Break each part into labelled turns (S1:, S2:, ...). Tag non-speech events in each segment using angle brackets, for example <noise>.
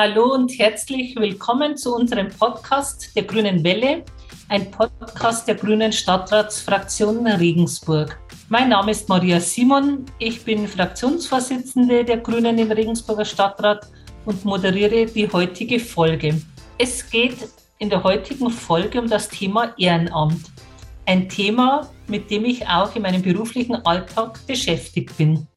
S1: Hallo und herzlich willkommen zu unserem Podcast der Grünen Welle, ein Podcast der Grünen Stadtratsfraktion Regensburg. Mein Name ist Maria Simon, ich bin Fraktionsvorsitzende der Grünen im Regensburger Stadtrat und moderiere die heutige Folge. Es geht in der heutigen Folge um das Thema Ehrenamt. Ein Thema, mit dem ich auch in meinem beruflichen Alltag beschäftigt bin.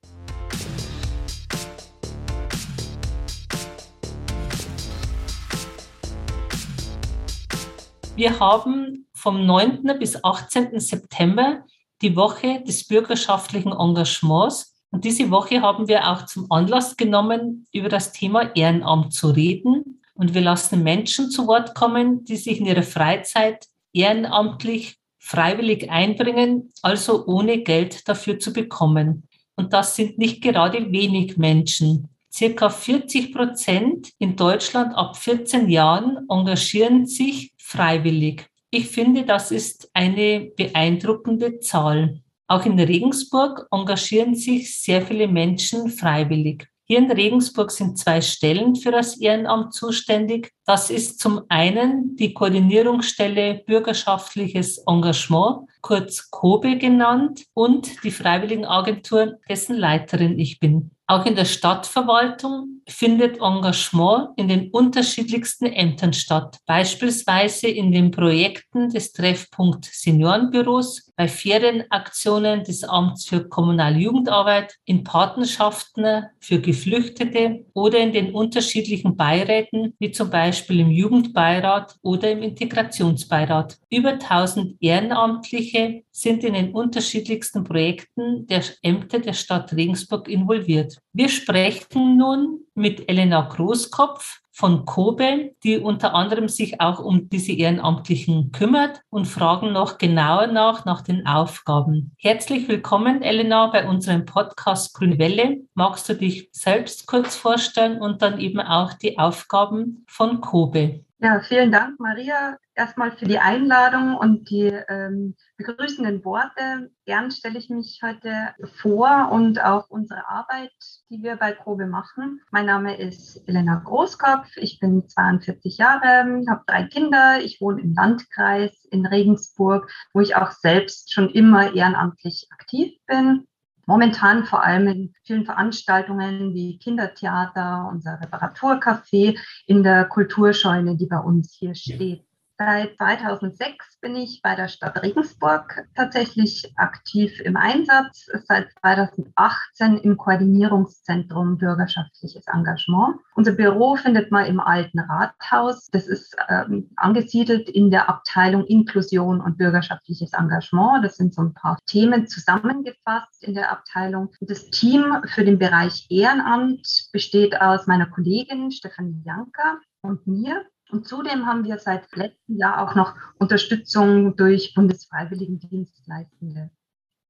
S1: Wir haben vom 9. bis 18. September die Woche des bürgerschaftlichen Engagements. Und diese Woche haben wir auch zum Anlass genommen, über das Thema Ehrenamt zu reden. Und wir lassen Menschen zu Wort kommen, die sich in ihrer Freizeit ehrenamtlich freiwillig einbringen, also ohne Geld dafür zu bekommen. Und das sind nicht gerade wenig Menschen. Circa 40 Prozent in Deutschland ab 14 Jahren engagieren sich freiwillig. Ich finde, das ist eine beeindruckende Zahl. Auch in Regensburg engagieren sich sehr viele Menschen freiwillig. Hier in Regensburg sind zwei Stellen für das Ehrenamt zuständig. Das ist zum einen die Koordinierungsstelle Bürgerschaftliches Engagement, kurz KOBE genannt, und die Freiwilligenagentur, dessen Leiterin ich bin. Auch in der Stadtverwaltung findet Engagement in den unterschiedlichsten Ämtern statt, beispielsweise in den Projekten des Treffpunkt Seniorenbüros, bei Ferienaktionen des Amts für kommunale Jugendarbeit, in Patenschaften für Geflüchtete oder in den unterschiedlichen Beiräten, wie zum Beispiel im Jugendbeirat oder im Integrationsbeirat. Über 1000 Ehrenamtliche sind in den unterschiedlichsten Projekten der Ämter der Stadt Regensburg involviert. Wir sprechen nun mit Elena Großkopf von Kobe, die unter anderem sich auch um diese Ehrenamtlichen kümmert und fragen noch genauer nach, nach den Aufgaben. Herzlich willkommen, Elena, bei unserem Podcast Grüne Welle. Magst du dich selbst kurz vorstellen und dann eben auch die Aufgaben von Kobe?
S2: Ja, vielen Dank, Maria, erstmal für die Einladung und die ähm, begrüßenden Worte. Gern stelle ich mich heute vor und auch unsere Arbeit, die wir bei Probe machen. Mein Name ist Elena Großkopf. Ich bin 42 Jahre, habe drei Kinder. Ich wohne im Landkreis in Regensburg, wo ich auch selbst schon immer ehrenamtlich aktiv bin. Momentan vor allem in vielen Veranstaltungen wie Kindertheater, unser Reparaturcafé in der Kulturscheune, die bei uns hier steht. Seit 2006 bin ich bei der Stadt Regensburg tatsächlich aktiv im Einsatz. Seit 2018 im Koordinierungszentrum Bürgerschaftliches Engagement. Unser Büro findet man im alten Rathaus. Das ist ähm, angesiedelt in der Abteilung Inklusion und bürgerschaftliches Engagement. Das sind so ein paar Themen zusammengefasst in der Abteilung. Das Team für den Bereich Ehrenamt besteht aus meiner Kollegin Stefanie Janka und mir. Und zudem haben wir seit letztem Jahr auch noch Unterstützung durch Bundesfreiwilligendienstleistende.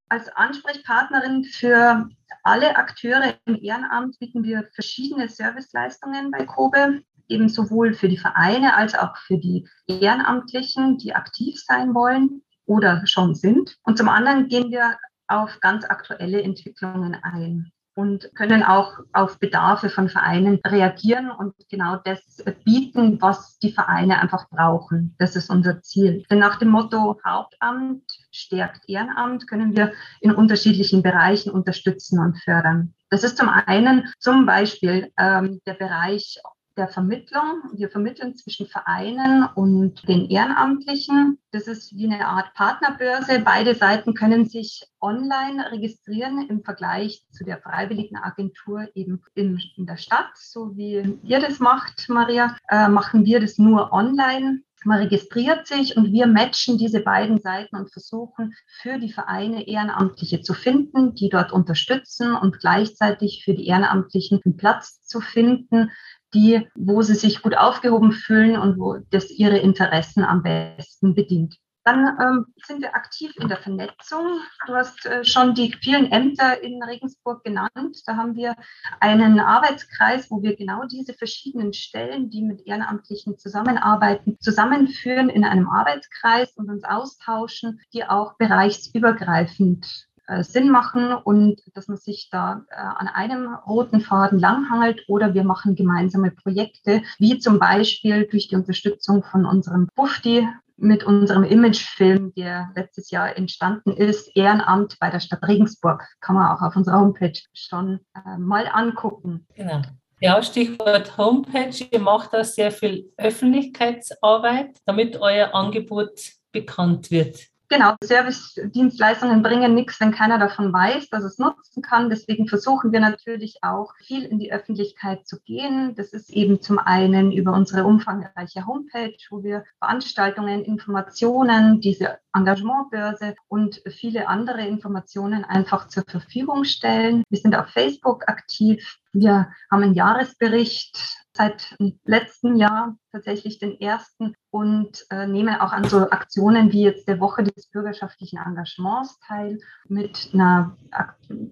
S2: Als Ansprechpartnerin für alle Akteure im Ehrenamt bieten wir verschiedene Serviceleistungen bei Kobe, eben sowohl für die Vereine als auch für die Ehrenamtlichen, die aktiv sein wollen oder schon sind. Und zum anderen gehen wir auf ganz aktuelle Entwicklungen ein und können auch auf Bedarfe von Vereinen reagieren und genau das bieten, was die Vereine einfach brauchen. Das ist unser Ziel. Denn nach dem Motto Hauptamt stärkt Ehrenamt können wir in unterschiedlichen Bereichen unterstützen und fördern. Das ist zum einen zum Beispiel ähm, der Bereich der Vermittlung. Wir vermitteln zwischen Vereinen und den Ehrenamtlichen. Das ist wie eine Art Partnerbörse. Beide Seiten können sich online registrieren im Vergleich zu der freiwilligen Agentur eben in, in der Stadt. So wie ihr das macht, Maria, äh, machen wir das nur online. Man registriert sich und wir matchen diese beiden Seiten und versuchen für die Vereine Ehrenamtliche zu finden, die dort unterstützen und gleichzeitig für die Ehrenamtlichen einen Platz zu finden, die, wo sie sich gut aufgehoben fühlen und wo das ihre Interessen am besten bedient. Dann ähm, sind wir aktiv in der Vernetzung. Du hast äh, schon die vielen Ämter in Regensburg genannt. Da haben wir einen Arbeitskreis, wo wir genau diese verschiedenen Stellen, die mit Ehrenamtlichen zusammenarbeiten, zusammenführen in einem Arbeitskreis und uns austauschen, die auch bereichsübergreifend äh, Sinn machen und dass man sich da äh, an einem roten Faden langhangelt oder wir machen gemeinsame Projekte, wie zum Beispiel durch die Unterstützung von unserem Bufti mit unserem Imagefilm, der letztes Jahr entstanden ist, Ehrenamt bei der Stadt Regensburg. Kann man auch auf unserer Homepage schon äh, mal angucken.
S1: Genau. Ja, Stichwort Homepage. Ihr macht da sehr viel Öffentlichkeitsarbeit, damit euer Angebot bekannt wird.
S2: Genau, Service-Dienstleistungen bringen nichts, wenn keiner davon weiß, dass es nutzen kann. Deswegen versuchen wir natürlich auch viel in die Öffentlichkeit zu gehen. Das ist eben zum einen über unsere umfangreiche Homepage, wo wir Veranstaltungen, Informationen, diese Engagementbörse und viele andere Informationen einfach zur Verfügung stellen. Wir sind auf Facebook aktiv. Wir haben einen Jahresbericht seit letztem Jahr tatsächlich den ersten und äh, nehme auch an so Aktionen wie jetzt der Woche des bürgerschaftlichen Engagements teil mit einer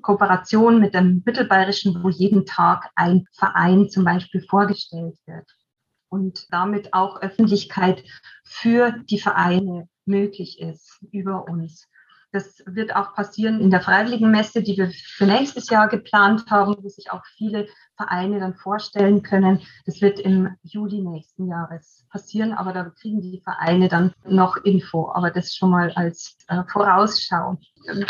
S2: Kooperation mit dem Mittelbayerischen, wo jeden Tag ein Verein zum Beispiel vorgestellt wird und damit auch Öffentlichkeit für die Vereine möglich ist über uns. Das wird auch passieren in der Freiwilligen Messe, die wir für nächstes Jahr geplant haben, wo sich auch viele Vereine dann vorstellen können. Das wird im Juli nächsten Jahres passieren, aber da kriegen die Vereine dann noch Info. Aber das schon mal als äh, Vorausschau.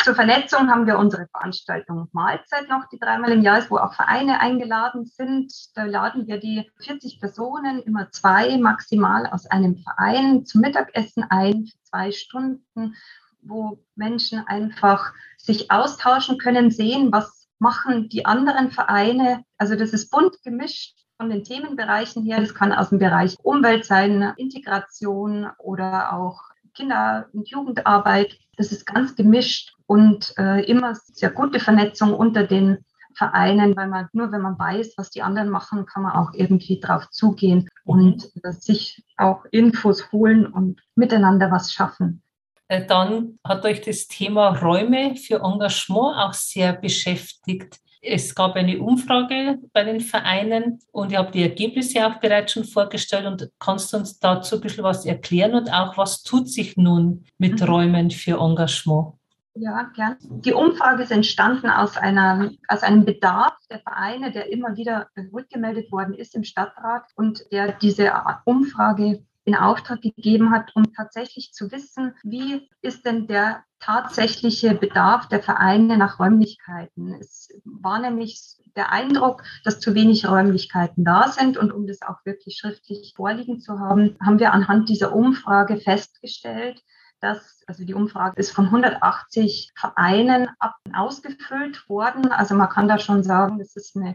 S2: Zur Vernetzung haben wir unsere Veranstaltung Mahlzeit noch, die dreimal im Jahr ist, wo auch Vereine eingeladen sind. Da laden wir die 40 Personen, immer zwei maximal aus einem Verein zum Mittagessen ein, für zwei Stunden wo Menschen einfach sich austauschen können, sehen, was machen die anderen Vereine. Also das ist bunt gemischt von den Themenbereichen her. Das kann aus dem Bereich Umwelt sein, Integration oder auch Kinder- und Jugendarbeit. Das ist ganz gemischt und äh, immer sehr gute Vernetzung unter den Vereinen, weil man nur wenn man weiß, was die anderen machen, kann man auch irgendwie drauf zugehen und äh, sich auch Infos holen und miteinander was schaffen.
S1: Äh, dann hat euch das Thema Räume für Engagement auch sehr beschäftigt. Es gab eine Umfrage bei den Vereinen und ihr habt die Ergebnisse auch bereits schon vorgestellt und kannst du uns dazu ein bisschen was erklären und auch was tut sich nun mit mhm. Räumen für Engagement?
S2: Ja, gern. Die Umfrage ist entstanden aus, einer, aus einem Bedarf der Vereine, der immer wieder rückgemeldet worden ist im Stadtrat und der diese Umfrage in Auftrag gegeben hat, um tatsächlich zu wissen, wie ist denn der tatsächliche Bedarf der Vereine nach Räumlichkeiten. Es war nämlich der Eindruck, dass zu wenig Räumlichkeiten da sind. Und um das auch wirklich schriftlich vorliegen zu haben, haben wir anhand dieser Umfrage festgestellt, dass, also die Umfrage ist von 180 Vereinen ausgefüllt worden. Also man kann da schon sagen, das ist eine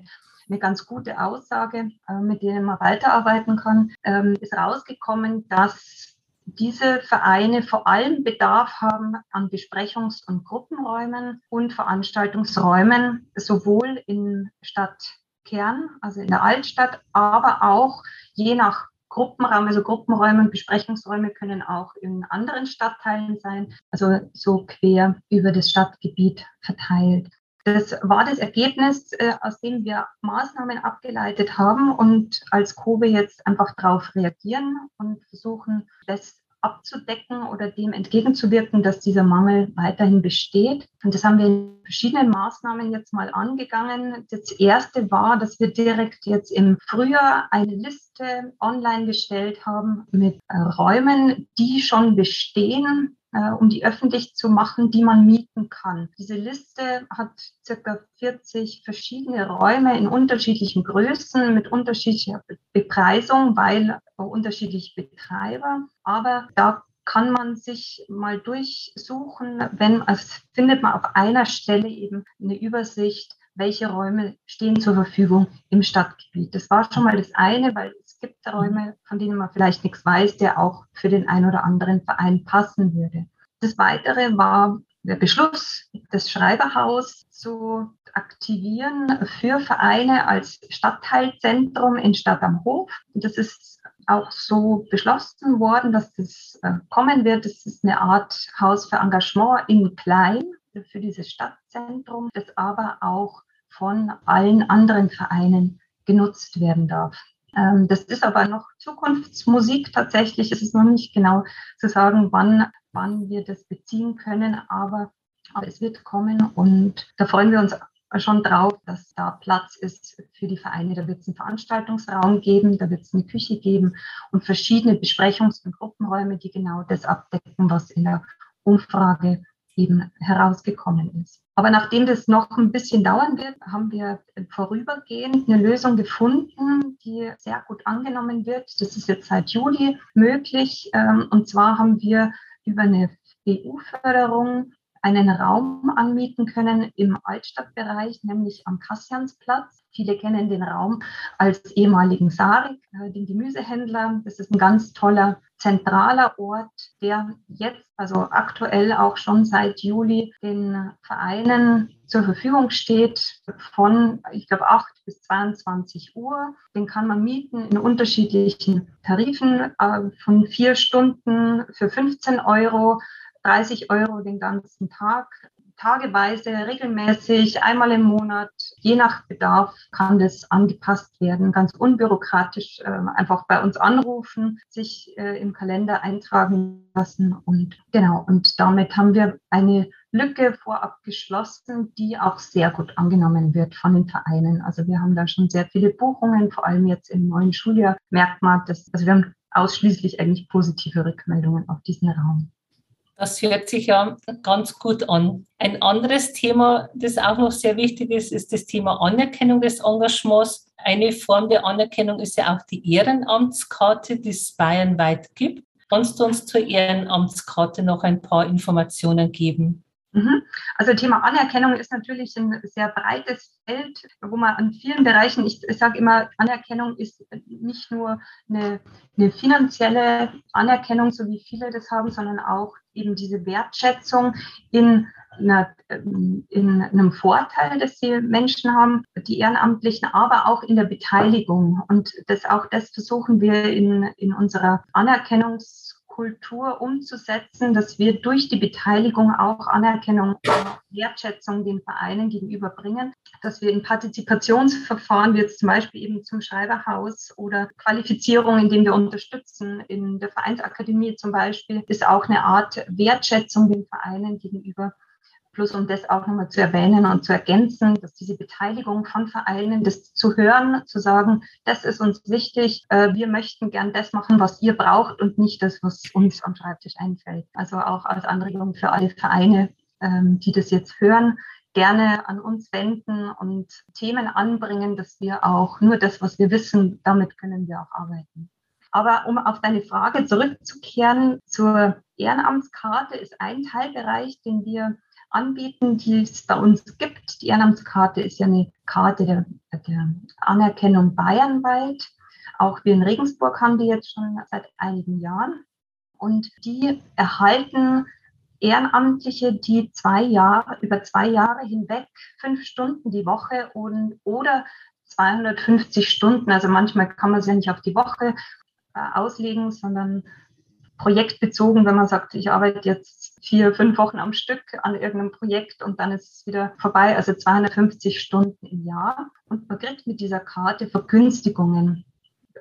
S2: eine ganz gute Aussage, äh, mit der man weiterarbeiten kann, ähm, ist rausgekommen, dass diese Vereine vor allem Bedarf haben an Besprechungs- und Gruppenräumen und Veranstaltungsräumen, sowohl in Stadtkern, also in der Altstadt, aber auch je nach Gruppenraum, also Gruppenräume und Besprechungsräume können auch in anderen Stadtteilen sein, also so quer über das Stadtgebiet verteilt. Das war das Ergebnis, äh, aus dem wir Maßnahmen abgeleitet haben und als Kobe jetzt einfach darauf reagieren und versuchen, das abzudecken oder dem entgegenzuwirken, dass dieser Mangel weiterhin besteht. Und das haben wir in verschiedenen Maßnahmen jetzt mal angegangen. Das erste war, dass wir direkt jetzt im Frühjahr eine Liste online gestellt haben mit äh, Räumen, die schon bestehen, äh, um die öffentlich zu machen, die man mieten kann. Diese Liste hat circa 40 verschiedene Räume in unterschiedlichen Größen mit unterschiedlicher Bepreisung, weil unterschiedliche Betreiber. Aber da kann man sich mal durchsuchen, wenn, also findet man auf einer Stelle eben eine Übersicht, welche Räume stehen zur Verfügung im Stadtgebiet. Das war schon mal das eine, weil es gibt Räume, von denen man vielleicht nichts weiß, der auch für den einen oder anderen Verein passen würde. Das Weitere war der Beschluss, das Schreiberhaus zu aktivieren für Vereine als Stadtteilzentrum in Stadt am Hof. Das ist auch so beschlossen worden, dass das äh, kommen wird. Das ist eine Art Haus für Engagement in Klein für dieses Stadtzentrum, das aber auch von allen anderen Vereinen genutzt werden darf. Ähm, das ist aber noch Zukunftsmusik tatsächlich. Es ist noch nicht genau zu sagen, wann, wann wir das beziehen können. Aber Aber es wird kommen und da freuen wir uns schon drauf, dass da Platz ist für die Vereine. Da wird es einen Veranstaltungsraum geben, da wird es eine Küche geben und verschiedene Besprechungs- und Gruppenräume, die genau das abdecken, was in der Umfrage eben herausgekommen ist. Aber nachdem das noch ein bisschen dauern wird, haben wir vorübergehend eine Lösung gefunden, die sehr gut angenommen wird. Das ist jetzt seit Juli möglich. Ähm, und zwar haben wir über eine EU-Förderung einen Raum anmieten können im Altstadtbereich, nämlich am Kassiansplatz. Viele kennen den Raum als ehemaligen Sarik, äh, den Gemüsehändler. Das ist ein ganz toller zentraler Ort, der jetzt, also aktuell auch schon seit Juli, den Vereinen zur Verfügung steht von, ich glaube, 8 bis 22 Uhr. Den kann man mieten in unterschiedlichen Tarifen äh, von vier Stunden für 15 Euro 30 Euro den ganzen Tag, tageweise, regelmäßig, einmal im Monat, je nach Bedarf kann das angepasst werden, ganz unbürokratisch äh, einfach bei uns anrufen, sich äh, im Kalender eintragen lassen und genau, und damit haben wir eine Lücke vorab geschlossen, die auch sehr gut angenommen wird von den Vereinen. Also wir haben da schon sehr viele Buchungen, vor allem jetzt im neuen Schuljahr merkt man, dass, also wir haben ausschließlich eigentlich positive Rückmeldungen auf diesen Raum.
S1: Das hört sich ja ganz gut an. Ein anderes Thema, das auch noch sehr wichtig ist, ist das Thema Anerkennung des Engagements. Eine Form der Anerkennung ist ja auch die Ehrenamtskarte, die es bayernweit gibt. Kannst du uns zur Ehrenamtskarte noch ein paar Informationen geben?
S2: Mhm. Also Thema Anerkennung ist natürlich ein sehr breites Feld, wo man an vielen Bereichen, ich, sage immer, Anerkennung ist nicht nur eine, eine, finanzielle Anerkennung, so wie viele das haben, sondern auch eben diese Wertschätzung in, einer, in einem Vorteil, das die Menschen haben, die Ehrenamtlichen, aber auch in der Beteiligung. Und das auch das versuchen wir in, in unserer Anerkennungs Kultur umzusetzen, dass wir durch die Beteiligung auch Anerkennung und Wertschätzung den Vereinen gegenüberbringen, dass wir in Partizipationsverfahren, wie jetzt zum Beispiel eben zum Schreiberhaus oder Qualifizierung, indem wir unterstützen, in der Vereinsakademie zum Beispiel, ist auch eine Art Wertschätzung den Vereinen gegenüber Plus um das auch nochmal zu erwähnen und zu ergänzen, dass diese Beteiligung von Vereinen, das zu hören, zu sagen, das ist uns wichtig, äh, wir möchten gern das machen, was ihr braucht und nicht das, was uns am Schreibtisch einfällt. Also auch als Anregung für alle Vereine, ähm, die das jetzt hören, gerne an uns wenden und Themen anbringen, dass wir auch nur das, was wir wissen, damit können wir auch arbeiten. Aber um auf deine Frage zurückzukehren, zur Ehrenamtskarte ist ein Teilbereich, den wir anbieten, die es bei uns gibt. Die Ehrenamtskarte ist ja eine Karte der, der Anerkennung bayernweit. Auch wir in Regensburg haben die jetzt schon seit einigen Jahren. Und die erhalten Ehrenamtliche, die zwei Jahre, über zwei Jahre hinweg fünf Stunden die Woche und, oder 250 Stunden, also manchmal kann man es ja nicht auf die Woche äh, auslegen, sondern projektbezogen, wenn man sagt, ich arbeite jetzt vier, fünf Wochen am Stück an irgendeinem Projekt und dann ist es wieder vorbei, also 250 Stunden im Jahr. Und man kriegt mit dieser Karte Vergünstigungen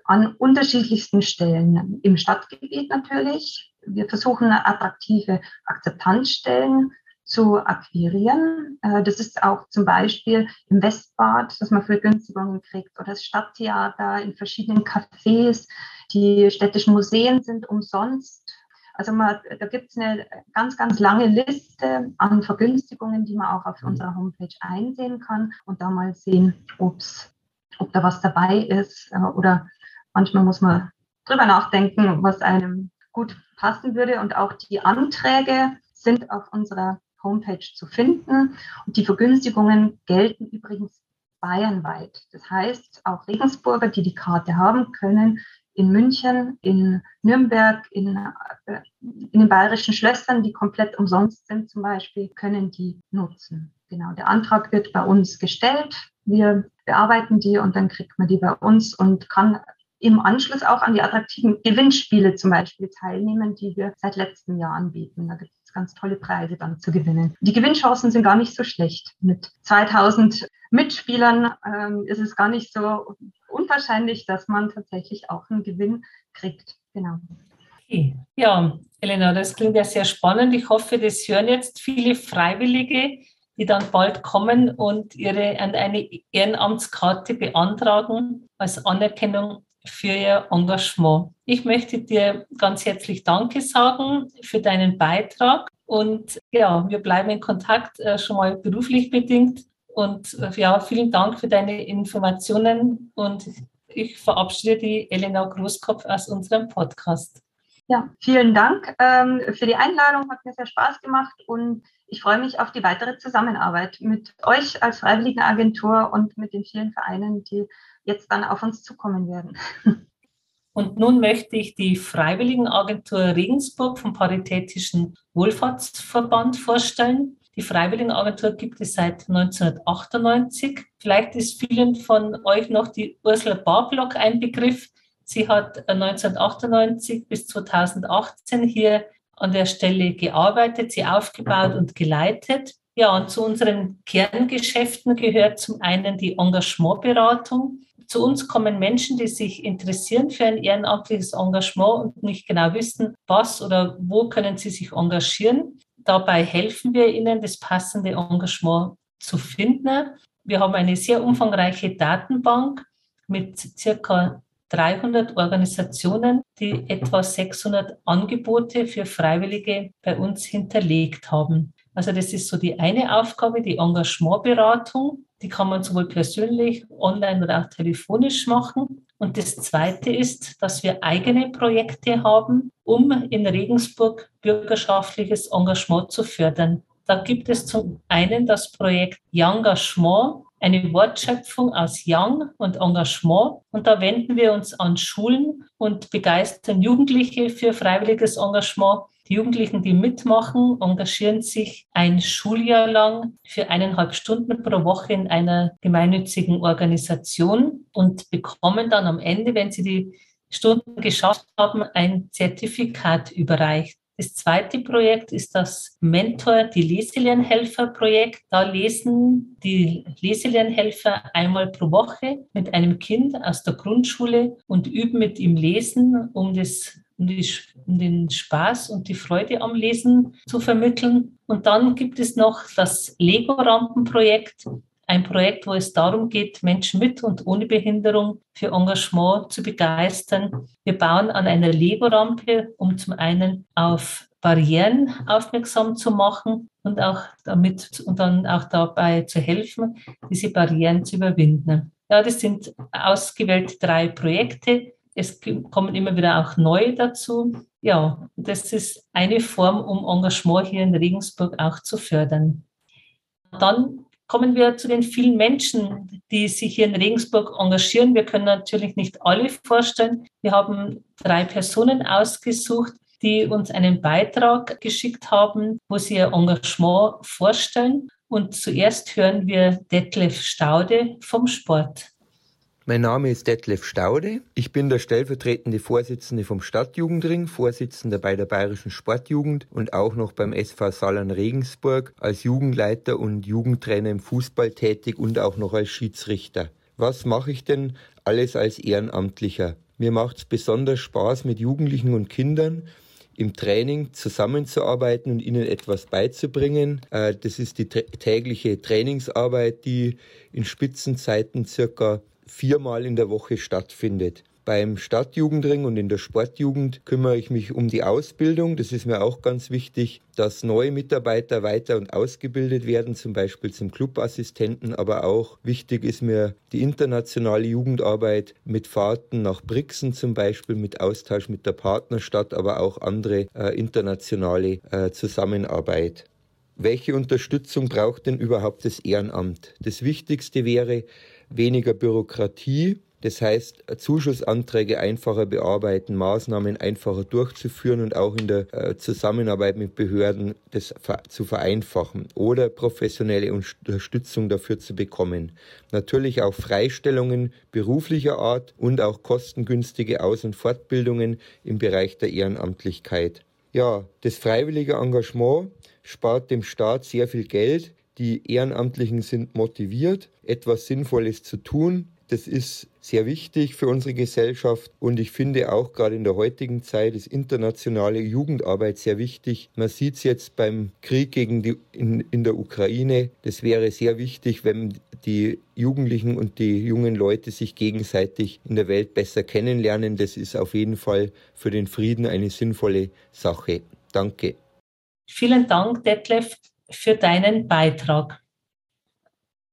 S2: an unterschiedlichsten Stellen. Im Stadtgebiet natürlich. Wir versuchen attraktive Akzeptanzstellen zu akquirieren. Äh, das ist auch zum Beispiel im Westbad, dass man Vergünstigungen kriegt oder das Stadttheater in verschiedenen Cafés. Die städtischen Museen sind umsonst. Also man, da gibt es eine ganz, ganz lange Liste an Vergünstigungen, die man auch auf unserer Homepage einsehen kann und da mal sehen, ob's, ob da was dabei ist. Äh, oder manchmal muss man drüber nachdenken, was einem gut passen würde. Und auch die Anträge sind auf unserer Homepage zu finden. Und die Vergünstigungen gelten übrigens bayernweit. Das heißt, auch Regensburger, die die Karte haben, können in München, in Nürnberg, in, äh, in den bayerischen Schlössern, die komplett umsonst sind zum Beispiel, können die nutzen. Genau, der Antrag wird bei uns gestellt. Wir bearbeiten die und dann kriegt man die bei uns und kann im Anschluss auch an die attraktiven Gewinnspiele zum Beispiel teilnehmen, die wir seit letztem Jahr anbieten. Da gibt ganz tolle Preise dann zu gewinnen. Die Gewinnchancen sind gar nicht so schlecht. Mit 2000 Mitspielern ähm, ist es gar nicht so unwahrscheinlich, dass man tatsächlich auch einen Gewinn kriegt. Genau.
S1: Okay, ja, Elena, das klingt ja sehr spannend. Ich hoffe, das hören jetzt viele Freiwillige, die dann bald kommen und ihre eine Ehrenamtskarte beantragen als Anerkennung für ihr Engagement. Ich möchte dir ganz herzlich Danke sagen für deinen Beitrag und ja, wir bleiben in Kontakt, äh, schon mal beruflich bedingt. Und äh, ja, vielen Dank für deine Informationen und ich verabschiede die Elena Großkopf aus unserem Podcast.
S2: Ja, vielen Dank ähm, für die Einladung, hat mir sehr Spaß gemacht und ich freue mich auf die weitere Zusammenarbeit mit euch als Freiwilligenagentur und mit den vielen Vereinen, die jetzt dann auf uns zukommen werden. <laughs>
S1: Und nun möchte ich die Freiwilligenagentur Regensburg vom Paritätischen Wohlfahrtsverband vorstellen. Die Freiwilligenagentur gibt es seit 1998. Vielleicht ist vielen von euch noch die Ursula Barblock ein Begriff. Sie hat 1998 bis 2018 hier an der Stelle gearbeitet, sie aufgebaut und geleitet. Ja, und zu unseren Kerngeschäften gehört zum einen die Engagementberatung. Zu uns kommen Menschen, die sich interessieren für ein ehrenamtliches Engagement und nicht genau wissen, was oder wo können sie sich engagieren. Dabei helfen wir ihnen, das passende Engagement zu finden. Wir haben eine sehr umfangreiche Datenbank mit circa 300 Organisationen, die etwa 600 Angebote für Freiwillige bei uns hinterlegt haben. Also das ist so die eine Aufgabe, die Engagementberatung. Die kann man sowohl persönlich, online oder auch telefonisch machen. Und das zweite ist, dass wir eigene Projekte haben, um in Regensburg bürgerschaftliches Engagement zu fördern. Da gibt es zum einen das Projekt Engagement, eine Wortschöpfung aus Young und Engagement. Und da wenden wir uns an Schulen und begeistern Jugendliche für freiwilliges Engagement. Die Jugendlichen, die mitmachen, engagieren sich ein Schuljahr lang für eineinhalb Stunden pro Woche in einer gemeinnützigen Organisation und bekommen dann am Ende, wenn sie die Stunden geschafft haben, ein Zertifikat überreicht. Das zweite Projekt ist das Mentor, die Leselernhelfer-Projekt. Da lesen die Leselernhelfer einmal pro Woche mit einem Kind aus der Grundschule und üben mit ihm Lesen, um, das, um, die, um den Spaß und die Freude am Lesen zu vermitteln. Und dann gibt es noch das Lego-Rampenprojekt ein Projekt, wo es darum geht, Menschen mit und ohne Behinderung für Engagement zu begeistern. Wir bauen an einer Lego-Rampe, um zum einen auf Barrieren aufmerksam zu machen und auch damit und dann auch dabei zu helfen, diese Barrieren zu überwinden. Ja, das sind ausgewählte drei Projekte. Es kommen immer wieder auch neue dazu. Ja, das ist eine Form, um Engagement hier in Regensburg auch zu fördern. Dann kommen wir zu den vielen Menschen, die sich hier in Regensburg engagieren. Wir können natürlich nicht alle vorstellen. Wir haben drei Personen ausgesucht, die uns einen Beitrag geschickt haben, wo sie ihr Engagement vorstellen. Und zuerst hören wir Detlef Staude vom Sport.
S3: Mein Name ist Detlef Staude. Ich bin der stellvertretende Vorsitzende vom Stadtjugendring, Vorsitzender bei der Bayerischen Sportjugend und auch noch beim SV Salern Regensburg als Jugendleiter und Jugendtrainer im Fußball tätig und auch noch als Schiedsrichter. Was mache ich denn alles als Ehrenamtlicher? Mir macht es besonders Spaß, mit Jugendlichen und Kindern im Training zusammenzuarbeiten und ihnen etwas beizubringen. Äh, das ist die tägliche Trainingsarbeit, die in Spitzenzeiten circa viermal in der Woche stattfindet. Beim Stadtjugendring und in der Sportjugend kümmere ich mich um die Ausbildung. Das ist mir auch ganz wichtig, dass neue Mitarbeiter weiter und ausgebildet werden, zum Beispiel zum Clubassistenten. Aber auch wichtig ist mir die internationale Jugendarbeit mit Fahrten nach Brixen zum Beispiel, mit Austausch mit der Partnerstadt, aber auch andere äh, internationale äh, Zusammenarbeit. Welche Unterstützung braucht denn überhaupt das Ehrenamt? Das Wichtigste wäre, weniger Bürokratie, das heißt, Zuschussanträge einfacher bearbeiten, Maßnahmen einfacher durchzuführen und auch in der äh, Zusammenarbeit mit Behörden das zu vereinfachen oder professionelle Unterstützung dafür zu bekommen. Natürlich auch Freistellungen beruflicher Art und auch kostengünstige Aus- und Fortbildungen im Bereich der Ehrenamtlichkeit. Ja, das freiwillige Engagement spart dem Staat sehr viel Geld. Die Ehrenamtlichen sind motiviert, etwas Sinnvolles zu tun. Das ist sehr wichtig für unsere Gesellschaft und ich finde auch gerade in der heutigen Zeit ist internationale Jugendarbeit sehr wichtig. Man sieht es jetzt beim Krieg gegen die, in, in der Ukraine. Das wäre sehr wichtig, wenn die Jugendlichen und die jungen Leute sich gegenseitig in der Welt besser kennenlernen. Das ist auf jeden Fall für den Frieden eine sinnvolle Sache. Danke.
S1: Vielen Dank, Detlef, für deinen Beitrag.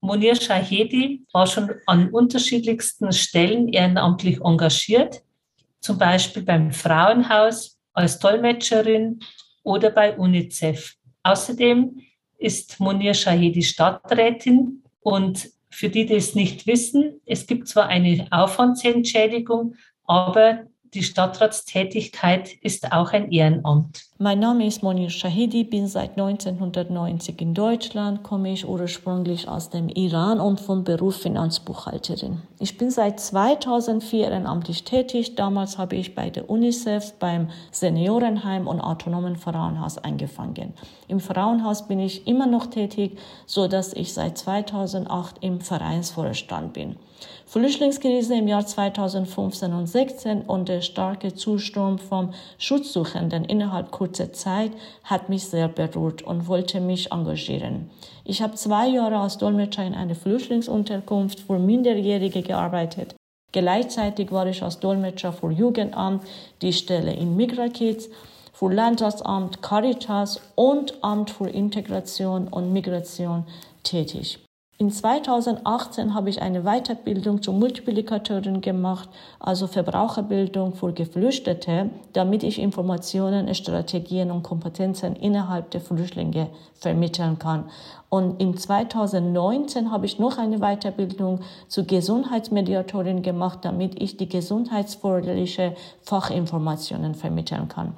S1: Monir Shahedi war schon an unterschiedlichsten Stellen ehrenamtlich engagiert, zum Beispiel beim Frauenhaus, als Dolmetscherin oder bei UNICEF. Außerdem ist Monir Shahedi Stadträtin und für die, die es nicht wissen, es gibt zwar eine Aufwandsentschädigung, aber die Stadtratstätigkeit ist auch ein Ehrenamt.
S4: Mein Name ist Monir Shahidi, bin seit 1990 in Deutschland, komme ich ursprünglich aus dem Iran und vom Beruf Finanzbuchhalterin. Ich bin seit 2004 ehrenamtlich tätig. Damals habe ich bei der UNICEF, beim Seniorenheim und Autonomen Frauenhaus angefangen. Im Frauenhaus bin ich immer noch tätig, so dass ich seit 2008 im Vereinsvorstand bin. Flüchtlingskrise im Jahr 2015 und 16 und der starke Zustrom von Schutzsuchenden innerhalb kurzer Zeit hat mich sehr berührt und wollte mich engagieren. Ich habe zwei Jahre als Dolmetscher in einer Flüchtlingsunterkunft für Minderjährige gearbeitet. Gleichzeitig war ich als Dolmetscher für Jugendamt, die Stelle in Migrakids, für Landratsamt, Caritas und Amt für Integration und Migration tätig. In 2018 habe ich eine Weiterbildung zur Multiplikatorin gemacht, also Verbraucherbildung für Geflüchtete, damit ich Informationen, Strategien und Kompetenzen innerhalb der Flüchtlinge vermitteln kann. Und in 2019 habe ich noch eine Weiterbildung zur Gesundheitsmediatorin gemacht, damit ich die gesundheitsförderliche Fachinformationen vermitteln kann.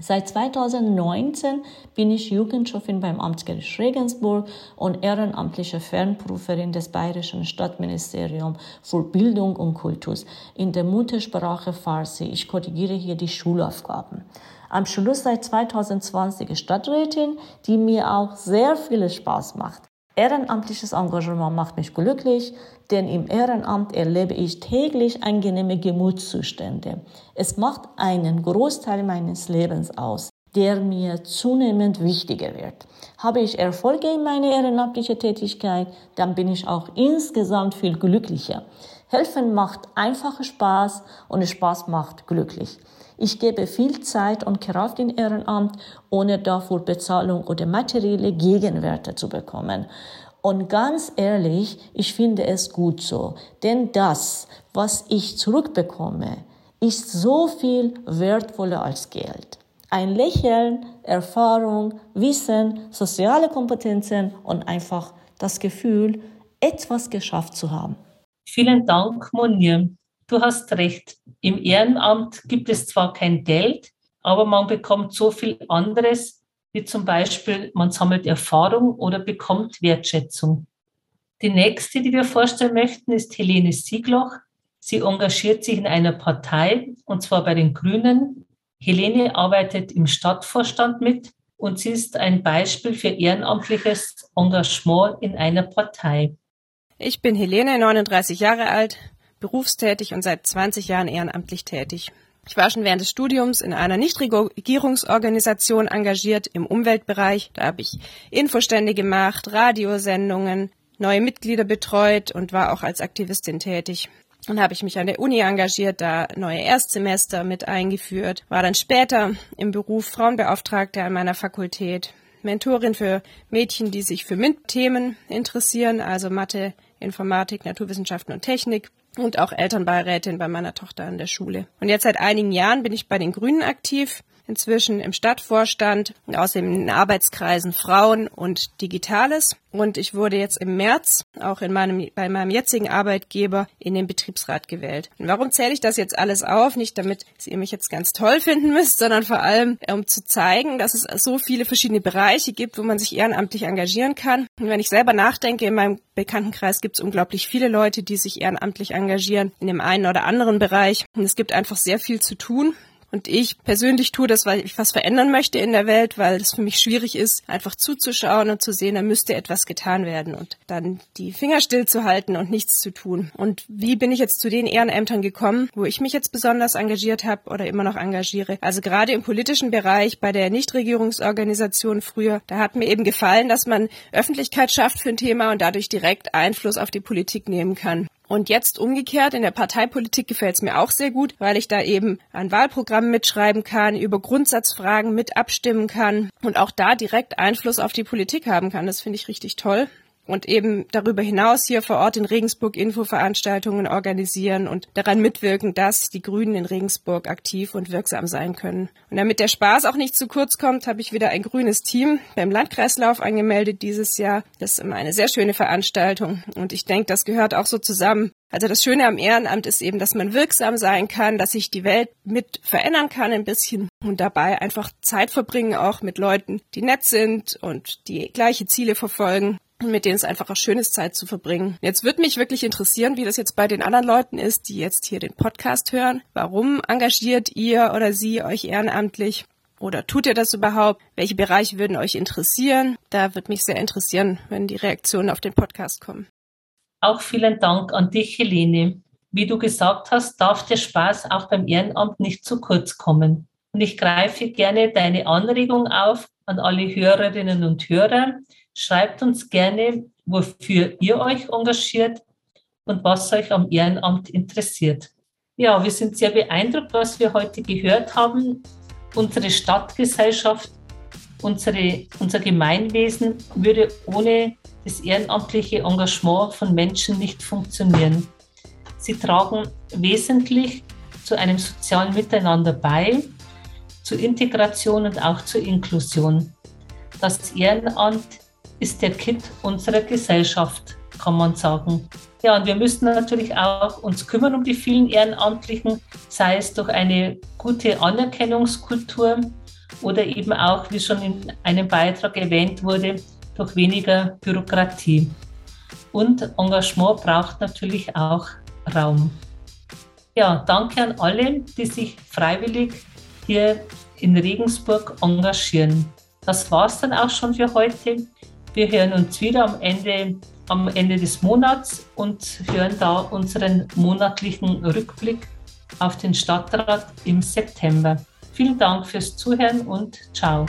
S4: Seit 2019 bin ich Jugendchefin beim Amtsgericht Regensburg und ehrenamtliche Fernprüferin des Bayerischen Stadtministeriums für Bildung und Kultur in der Muttersprache Farsi. Ich korrigiere hier die Schulaufgaben. Am Schluss seit 2020 Stadträtin, die mir auch sehr viel Spaß macht. Ehrenamtliches Engagement macht mich glücklich, denn im Ehrenamt erlebe ich täglich angenehme Gemutszustände. Es macht einen Großteil meines Lebens aus, der mir zunehmend wichtiger wird. Habe ich Erfolge in meiner ehrenamtlichen Tätigkeit, dann bin ich auch insgesamt viel glücklicher. Helfen macht einfach Spaß und Spaß macht glücklich. Ich gebe viel Zeit und Kraft in Ehrenamt, ohne dafür Bezahlung oder materielle Gegenwerte zu bekommen. Und ganz ehrlich, ich finde es gut so, denn das, was ich zurückbekomme, ist so viel wertvoller als Geld. Ein Lächeln, Erfahrung, Wissen, soziale Kompetenzen und einfach das Gefühl, etwas geschafft zu haben.
S1: Vielen Dank, Monir. Du hast recht. Im Ehrenamt gibt es zwar kein Geld, aber man bekommt so viel anderes, wie zum Beispiel man sammelt Erfahrung oder bekommt Wertschätzung. Die nächste, die wir vorstellen möchten, ist Helene Siegloch. Sie engagiert sich in einer Partei, und zwar bei den Grünen. Helene arbeitet im Stadtvorstand mit und sie ist ein Beispiel für ehrenamtliches Engagement in einer Partei.
S5: Ich bin Helene, 39 Jahre alt, berufstätig und seit 20 Jahren ehrenamtlich tätig. Ich war schon während des Studiums in einer Nichtregierungsorganisation engagiert im Umweltbereich. Da habe ich Infostände gemacht, Radiosendungen, neue Mitglieder betreut und war auch als Aktivistin tätig. Dann habe ich mich an der Uni engagiert, da neue Erstsemester mit eingeführt, war dann später im Beruf Frauenbeauftragte an meiner Fakultät, Mentorin für Mädchen, die sich für MINT-Themen interessieren, also Mathe, Informatik, Naturwissenschaften und Technik und auch Elternbeirätin bei meiner Tochter an der Schule. Und jetzt seit einigen Jahren bin ich bei den Grünen aktiv inzwischen im Stadtvorstand und außerdem in den Arbeitskreisen Frauen und Digitales. Und ich wurde jetzt im März auch in meinem, bei meinem jetzigen Arbeitgeber in den Betriebsrat gewählt. Und warum zähle ich das jetzt alles auf? Nicht damit ihr mich jetzt ganz toll finden müsst, sondern vor allem, um zu zeigen, dass es so viele verschiedene Bereiche gibt, wo man sich ehrenamtlich engagieren kann. Und wenn ich selber nachdenke, in meinem Bekanntenkreis gibt es unglaublich viele Leute, die sich ehrenamtlich engagieren in dem einen oder anderen Bereich. Und es gibt einfach sehr viel zu tun. Und ich persönlich tue das, weil ich was verändern möchte in der Welt, weil es für mich schwierig ist, einfach zuzuschauen und zu sehen, da müsste etwas getan werden und dann die Finger stillzuhalten und nichts zu tun. Und wie bin ich jetzt zu den Ehrenämtern gekommen, wo ich mich jetzt besonders engagiert habe oder immer noch engagiere? Also gerade im politischen Bereich bei der Nichtregierungsorganisation früher, da hat mir eben gefallen, dass man Öffentlichkeit schafft für ein Thema und dadurch direkt Einfluss auf die Politik nehmen kann. Und jetzt umgekehrt, in der Parteipolitik gefällt es mir auch sehr gut, weil ich da eben ein Wahlprogramm mitschreiben kann, über Grundsatzfragen mit abstimmen kann und auch da direkt Einfluss auf die Politik haben kann. Das finde ich richtig toll und eben darüber hinaus hier vor Ort in Regensburg Infoveranstaltungen organisieren und daran mitwirken, dass die Grünen in Regensburg aktiv und wirksam sein können. Und damit der Spaß auch nicht zu kurz kommt, habe ich wieder ein grünes Team beim Landkreislauf angemeldet dieses Jahr. Das ist immer eine sehr schöne Veranstaltung und ich denke, das gehört auch so zusammen. Also das Schöne am Ehrenamt ist eben, dass man wirksam sein kann, dass sich die Welt mit verändern kann ein bisschen und dabei einfach Zeit verbringen auch mit Leuten, die nett sind und die gleiche Ziele verfolgen mit denen es einfach auch schön ist, Zeit zu verbringen. Jetzt würde mich wirklich interessieren, wie das jetzt bei den anderen Leuten ist, die jetzt hier den Podcast hören. Warum engagiert ihr oder sie euch ehrenamtlich? Oder tut ihr das überhaupt? Welche Bereiche würden euch interessieren? Da würde mich sehr interessieren, wenn die Reaktionen auf den Podcast kommen.
S1: Auch vielen Dank an dich, Helene. Wie du gesagt hast, darf der Spaß auch beim Ehrenamt nicht zu kurz kommen. Und ich greife gerne deine Anregung auf an alle Hörerinnen und Hörer, Schreibt uns gerne, wofür ihr euch engagiert und was euch am Ehrenamt interessiert. Ja, wir sind sehr beeindruckt, was wir heute gehört haben. Unsere Stadtgesellschaft, unsere, unser Gemeinwesen würde ohne das ehrenamtliche Engagement von Menschen nicht funktionieren. Sie tragen wesentlich zu einem sozialen Miteinander bei, zur Integration und auch zur Inklusion. Das Ehrenamt ist der Kit unserer Gesellschaft, kann man sagen. Ja, und wir müssen natürlich auch uns kümmern um die vielen Ehrenamtlichen, sei es durch eine gute Anerkennungskultur oder eben auch, wie schon in einem Beitrag erwähnt wurde, durch weniger Bürokratie. Und Engagement braucht natürlich auch Raum. Ja, danke an alle, die sich freiwillig hier in Regensburg engagieren. Das war es dann auch schon für heute. Wir hören uns wieder am Ende, am Ende des Monats und hören da unseren monatlichen Rückblick auf den Stadtrat im September. Vielen Dank fürs Zuhören und ciao.